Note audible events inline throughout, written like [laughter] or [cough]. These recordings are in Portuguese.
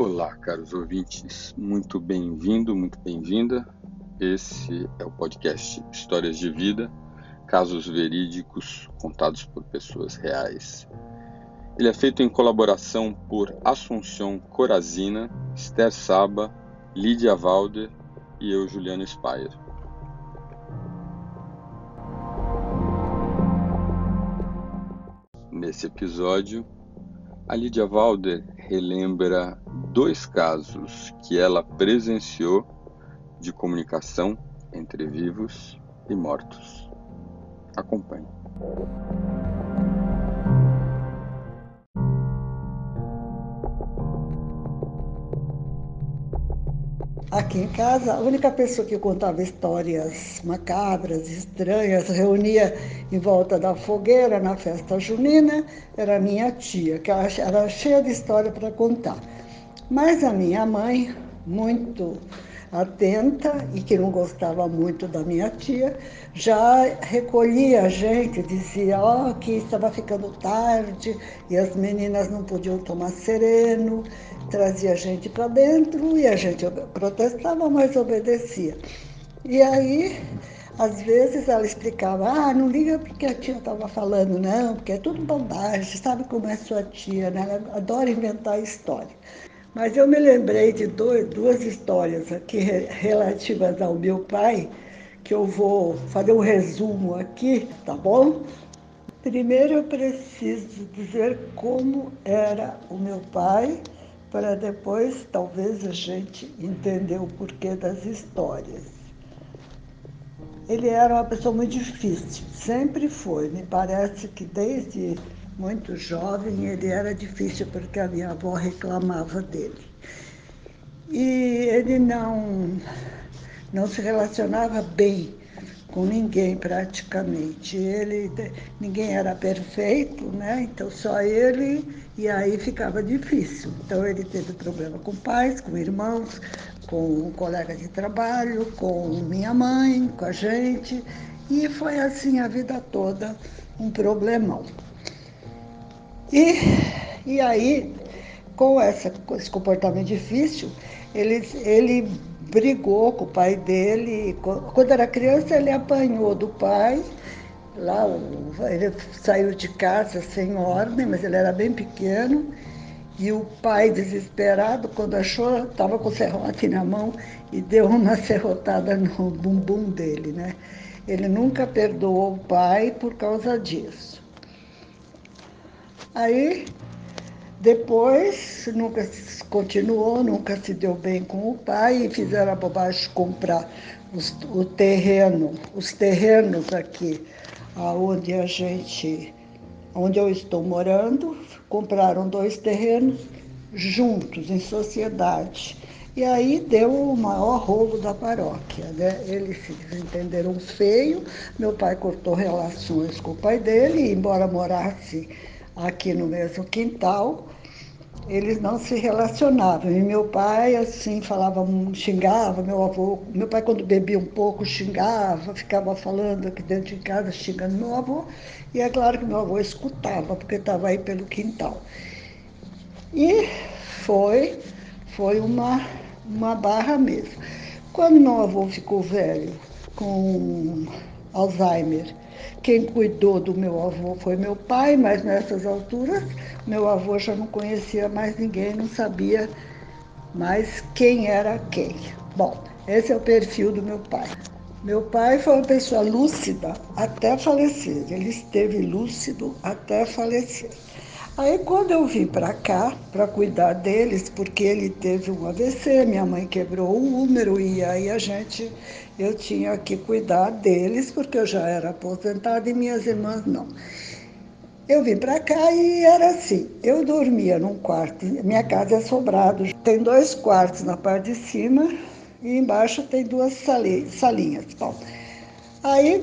Olá, caros ouvintes, muito bem-vindo, muito bem-vinda. Esse é o podcast Histórias de Vida, casos verídicos contados por pessoas reais. Ele é feito em colaboração por Assunção Corazina, Esther Saba, Lídia Valder e eu, Juliano Spayer. Nesse episódio, a Lídia Valder relembra dois casos que ela presenciou de comunicação entre vivos e mortos. Acompanhe. Aqui em casa, a única pessoa que contava histórias macabras, estranhas, reunia em volta da fogueira na festa junina, era minha tia, que era cheia de história para contar. Mas a minha mãe, muito atenta e que não gostava muito da minha tia, já recolhia a gente, dizia oh, que estava ficando tarde e as meninas não podiam tomar sereno, trazia a gente para dentro e a gente protestava, mas obedecia. E aí, às vezes ela explicava, ah, não liga porque a tia estava falando, não, porque é tudo bobagem, sabe como é sua tia, né? Ela adora inventar história. Mas eu me lembrei de dois, duas histórias aqui relativas ao meu pai, que eu vou fazer um resumo aqui, tá bom? Primeiro eu preciso dizer como era o meu pai, para depois talvez a gente entender o porquê das histórias. Ele era uma pessoa muito difícil, sempre foi. Me parece que desde muito jovem, ele era difícil porque a minha avó reclamava dele. E ele não, não se relacionava bem com ninguém praticamente. Ele, ninguém era perfeito, né? Então só ele e aí ficava difícil. Então ele teve problema com pais, com irmãos, com um colega de trabalho, com minha mãe, com a gente. E foi assim a vida toda um problemão. E, e aí, com, essa, esse comportamento difícil, ele, ele brigou com o pai dele. Quando era criança, ele apanhou do pai. Lá, ele saiu de casa sem ordem, mas ele era bem pequeno. E o pai, desesperado, quando achou, estava com o serrote na mão e deu uma [laughs] serrotada no bumbum dele, né? Ele nunca perdoou o pai por causa disso. Aí, depois, nunca continuou, nunca se deu bem com o pai e fizeram a bobagem de comprar os, o terreno, os terrenos aqui, onde a gente, onde eu estou morando, compraram dois terrenos juntos, em sociedade. E aí deu o maior rolo da paróquia. Né? Eles se entenderam feio, meu pai cortou relações com o pai dele, embora morasse aqui no mesmo quintal, eles não se relacionavam. E meu pai, assim, falava, xingava, meu avô, meu pai quando bebia um pouco xingava, ficava falando aqui dentro de casa, xingando meu avô, e é claro que meu avô escutava, porque estava aí pelo quintal. E foi, foi uma, uma barra mesmo. Quando meu avô ficou velho, com Alzheimer, quem cuidou do meu avô foi meu pai, mas nessas alturas meu avô já não conhecia mais ninguém, não sabia mais quem era quem. Bom, esse é o perfil do meu pai. Meu pai foi uma pessoa lúcida até falecer. Ele esteve lúcido até falecer. Aí quando eu vim para cá para cuidar deles, porque ele teve um AVC, minha mãe quebrou o úmero e aí a gente eu tinha que cuidar deles, porque eu já era aposentada e minhas irmãs não. Eu vim para cá e era assim. Eu dormia num quarto, minha casa é sobrado, tem dois quartos na parte de cima e embaixo tem duas salinhas. Bom, aí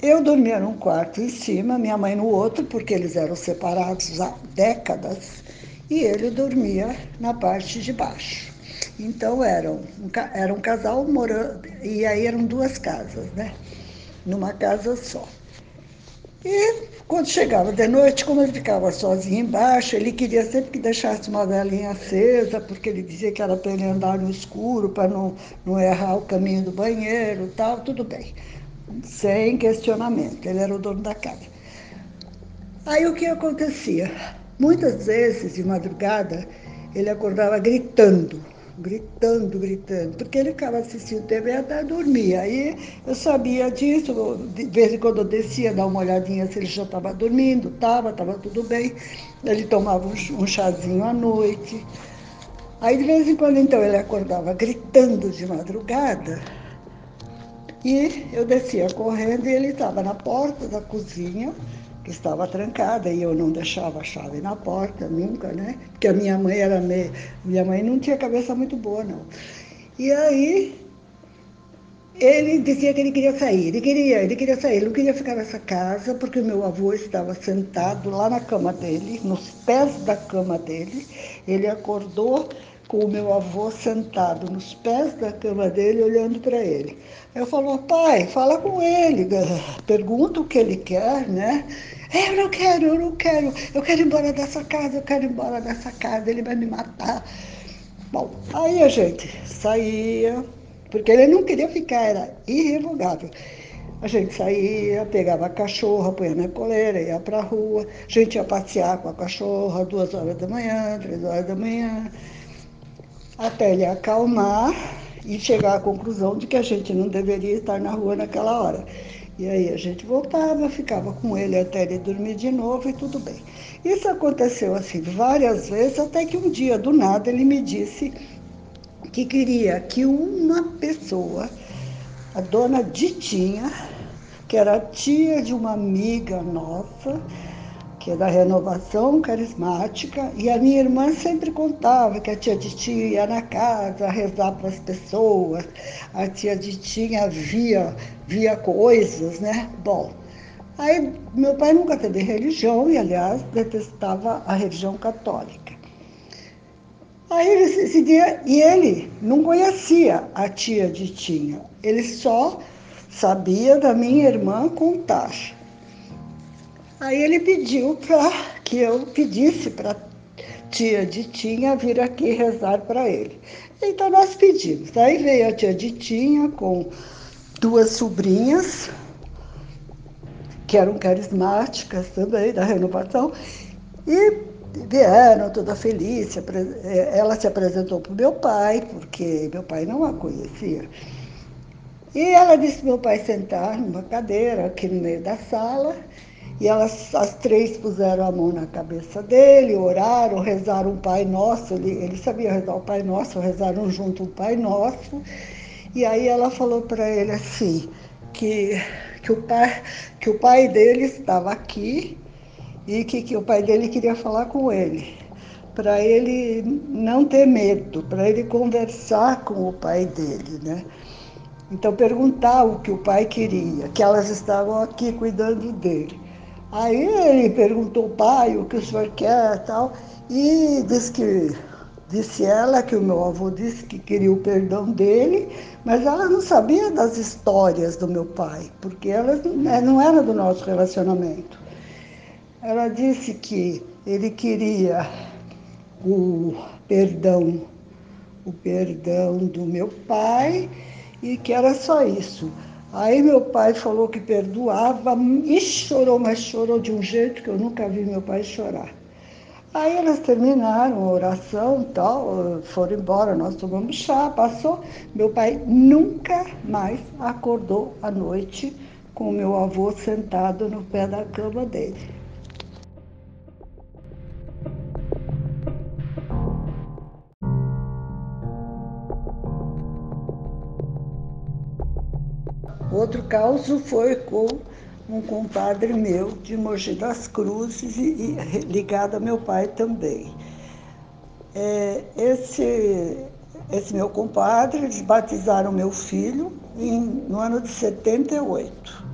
eu dormia num quarto em cima, minha mãe no outro, porque eles eram separados há décadas, e ele dormia na parte de baixo. Então eram um, era um casal morando, e aí eram duas casas, né? Numa casa só. E quando chegava de noite, como ele ficava sozinho embaixo, ele queria sempre que deixasse uma velinha acesa, porque ele dizia que era para ele andar no escuro, para não, não errar o caminho do banheiro tal, tudo bem. Sem questionamento, ele era o dono da casa. Aí o que acontecia? Muitas vezes, de madrugada, ele acordava gritando gritando, gritando, porque ele ficava assistindo TV até dormir. Aí eu sabia disso, de vez em quando eu descia, dar uma olhadinha se ele já estava dormindo, estava, estava tudo bem. Ele tomava um chazinho à noite. Aí de vez em quando então ele acordava gritando de madrugada. E eu descia correndo e ele estava na porta da cozinha, que estava trancada e eu não deixava a chave na porta nunca, né? Porque a minha mãe era meio, minha mãe não tinha cabeça muito boa não. E aí ele dizia que ele queria sair, ele queria, ele queria sair, ele não queria ficar nessa casa porque o meu avô estava sentado lá na cama dele, nos pés da cama dele. Ele acordou com o meu avô sentado nos pés da cama dele, olhando para ele. Eu falo, pai, fala com ele, pergunta o que ele quer, né? Eu não quero, eu não quero, eu quero ir embora dessa casa, eu quero ir embora dessa casa, ele vai me matar. Bom, aí a gente saía, porque ele não queria ficar, era irrevogável. A gente saía, pegava a cachorra, punha na coleira, ia para a rua, a gente ia passear com a cachorra duas horas da manhã, três horas da manhã, até ele acalmar e chegar à conclusão de que a gente não deveria estar na rua naquela hora. E aí a gente voltava, ficava com ele até ele dormir de novo e tudo bem. Isso aconteceu assim várias vezes, até que um dia, do nada, ele me disse que queria que uma pessoa, a dona Ditinha, que era tia de uma amiga nossa, que é da renovação carismática, e a minha irmã sempre contava que a tia Ditinha ia na casa rezar para as pessoas, a tia Ditinha via via coisas, né? Bom, aí meu pai nunca teve religião e, aliás, detestava a religião católica. Aí esse dia, e ele não conhecia a tia de Tinha, ele só sabia da minha irmã contar. Aí ele pediu para que eu pedisse para tia de Tinha vir aqui rezar para ele. Então nós pedimos. Aí veio a tia de Tinha com duas sobrinhas, que eram carismáticas também, da renovação, e vieram toda feliz. É, ela se apresentou para o meu pai, porque meu pai não a conhecia. E ela disse meu pai sentar numa cadeira aqui no meio da sala. E elas, as três puseram a mão na cabeça dele, oraram, rezaram o Pai Nosso. Ele, ele sabia rezar o Pai Nosso, rezaram junto o Pai Nosso. E aí ela falou para ele assim, que, que, o pai, que o pai dele estava aqui e que, que o pai dele queria falar com ele, para ele não ter medo, para ele conversar com o pai dele, né? Então perguntar o que o pai queria, que elas estavam aqui cuidando dele. Aí ele perguntou, pai, o que o senhor quer tal, e disse que Disse ela que o meu avô disse que queria o perdão dele, mas ela não sabia das histórias do meu pai, porque ela né, não era do nosso relacionamento. Ela disse que ele queria o perdão, o perdão do meu pai e que era só isso. Aí meu pai falou que perdoava e chorou, mas chorou de um jeito que eu nunca vi meu pai chorar. Aí elas terminaram a oração e tal, foram embora, nós tomamos chá, passou. Meu pai nunca mais acordou à noite com meu avô sentado no pé da cama dele. Outro caos foi com um compadre meu de Mogi das Cruzes e, e ligado a meu pai também. É, esse, esse meu compadre, eles batizaram meu filho em, no ano de 78.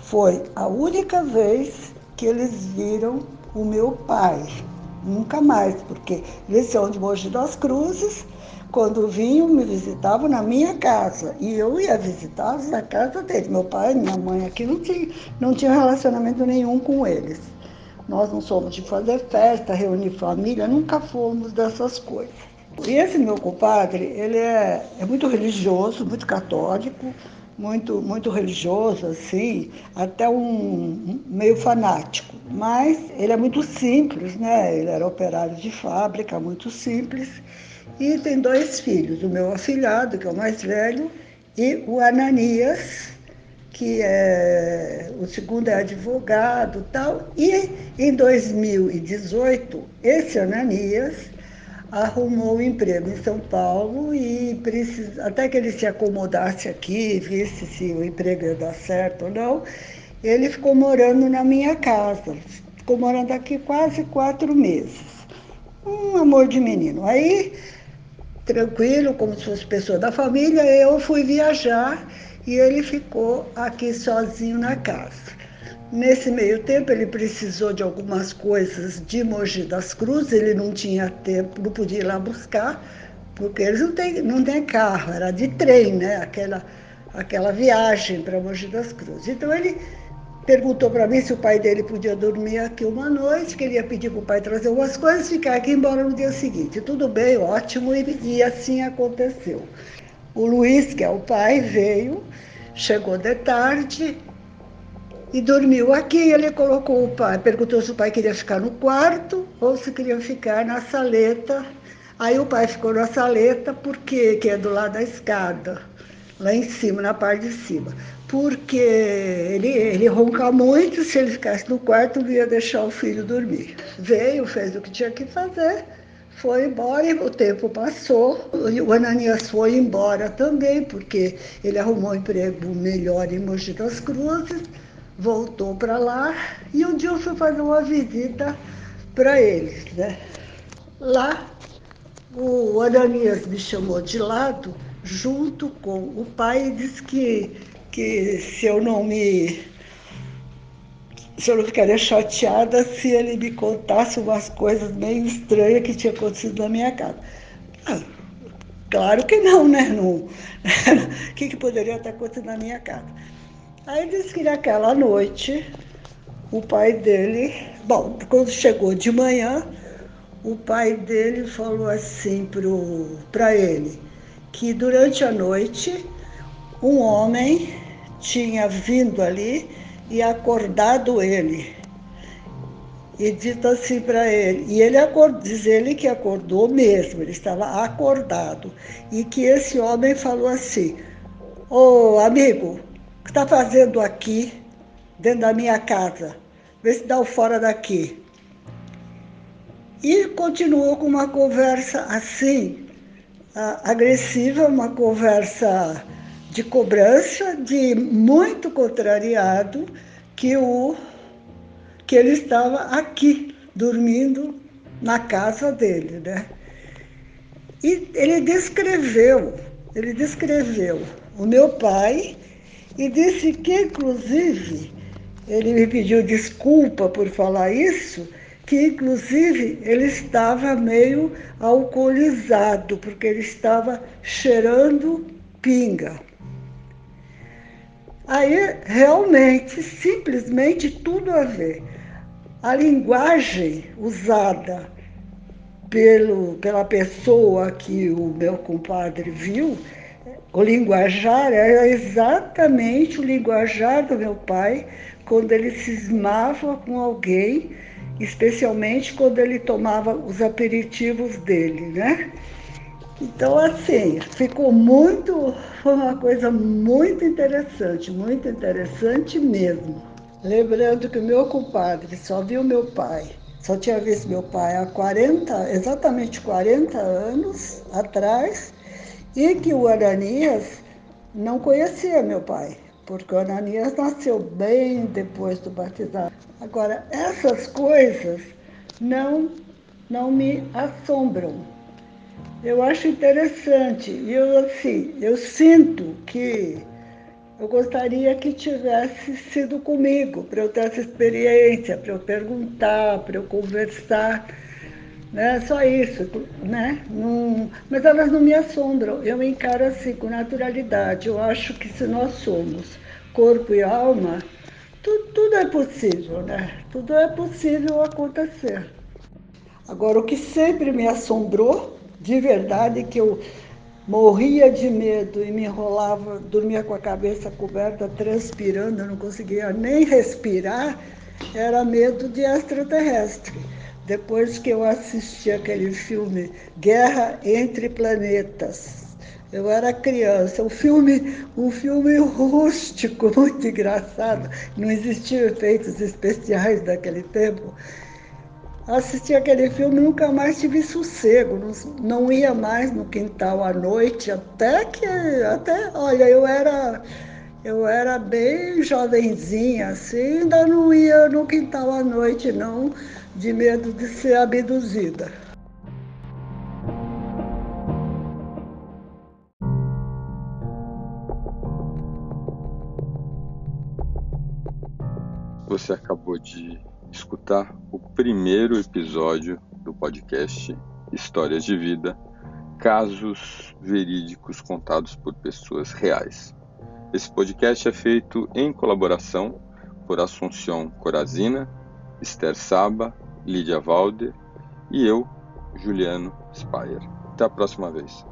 Foi a única vez que eles viram o meu pai. Nunca mais, porque eles são de Mogi das Cruzes. Quando vinham, me visitavam na minha casa. E eu ia visitá-los na casa deles. Meu pai e minha mãe aqui não tinha, não tinha relacionamento nenhum com eles. Nós não somos de fazer festa, reunir família, nunca fomos dessas coisas. E esse meu compadre, ele é, é muito religioso, muito católico, muito, muito religioso, assim, até um, meio fanático. Mas ele é muito simples, né? Ele era operário de fábrica, muito simples. E tem dois filhos, o meu afilhado, que é o mais velho, e o Ananias, que é o segundo é advogado tal. E em 2018, esse Ananias arrumou um emprego em São Paulo e precisa, até que ele se acomodasse aqui, visse se o emprego ia dar certo ou não, ele ficou morando na minha casa. Ficou morando aqui quase quatro meses. Um amor de menino. Aí tranquilo, como se fosse pessoa da família, eu fui viajar e ele ficou aqui sozinho na casa. Nesse meio tempo, ele precisou de algumas coisas de Mogi das Cruzes, ele não tinha tempo, não podia ir lá buscar, porque eles não têm, não têm carro, era de trem, né? aquela, aquela viagem para Mogi das Cruzes. Então, ele perguntou para mim se o pai dele podia dormir aqui uma noite, queria pedir para o pai trazer algumas coisas, ficar aqui embora no dia seguinte. Tudo bem, ótimo, e, e assim aconteceu. O Luiz, que é o pai, veio, chegou de tarde e dormiu aqui. Ele colocou o pai, perguntou se o pai queria ficar no quarto ou se queria ficar na saleta. Aí o pai ficou na saleta, porque que é do lado da escada, lá em cima, na parte de cima porque ele, ele ronca muito, se ele ficasse no quarto, não ia deixar o filho dormir. Veio, fez o que tinha que fazer, foi embora e o tempo passou. O Ananias foi embora também, porque ele arrumou um emprego melhor em Mogi das Cruzes, voltou para lá e um dia eu fui fazer uma visita para eles. Né? Lá, o Ananias me chamou de lado junto com o pai e disse que que se eu não me. Se eu não ficaria chateada se ele me contasse umas coisas meio estranhas que tinha acontecido na minha casa. Ah, claro que não, né? O [laughs] que, que poderia estar acontecendo na minha casa? Aí disse que naquela noite o pai dele, bom, quando chegou de manhã, o pai dele falou assim para ele que durante a noite um homem tinha vindo ali e acordado ele. E dito assim para ele, e ele acordou, diz ele que acordou mesmo, ele estava acordado. E que esse homem falou assim, ô oh, amigo, o que está fazendo aqui, dentro da minha casa? Vê se dá o fora daqui. E continuou com uma conversa assim, agressiva, uma conversa de cobrança, de muito contrariado, que, o, que ele estava aqui, dormindo na casa dele. Né? E ele descreveu, ele descreveu o meu pai e disse que, inclusive, ele me pediu desculpa por falar isso, que inclusive ele estava meio alcoolizado, porque ele estava cheirando pinga. Aí, realmente, simplesmente tudo a ver. A linguagem usada pelo, pela pessoa que o meu compadre viu, o linguajar era exatamente o linguajar do meu pai quando ele cismava com alguém, especialmente quando ele tomava os aperitivos dele, né? Então, assim, ficou muito, foi uma coisa muito interessante, muito interessante mesmo. Lembrando que o meu compadre só viu meu pai, só tinha visto meu pai há 40, exatamente 40 anos atrás, e que o Ananias não conhecia meu pai, porque o Ananias nasceu bem depois do batizado. Agora, essas coisas não, não me assombram eu acho interessante. E eu, assim, eu sinto que eu gostaria que tivesse sido comigo, para eu ter essa experiência, para eu perguntar, para eu conversar. Né? Só isso, né? Não, mas elas não me assombram. Eu encaro assim, com naturalidade. Eu acho que se nós somos corpo e alma, tudo, tudo é possível, né? Tudo é possível acontecer. Agora, o que sempre me assombrou, de verdade, que eu morria de medo e me enrolava, dormia com a cabeça coberta, transpirando, eu não conseguia nem respirar, era medo de extraterrestre. Depois que eu assisti aquele filme Guerra entre Planetas, eu era criança, um filme, um filme rústico, [laughs] muito engraçado, não existiam efeitos especiais daquele tempo. Assisti aquele filme nunca mais tive sossego, não, não ia mais no quintal à noite, até que, até, olha, eu era eu era bem jovenzinha, assim, ainda não ia no quintal à noite, não, de medo de ser abduzida. Você acabou de escutar o primeiro episódio do podcast Histórias de Vida, casos verídicos contados por pessoas reais. Esse podcast é feito em colaboração por Assunção Corazina, Esther Saba, Lídia Valder e eu, Juliano Spayer. Até a próxima vez.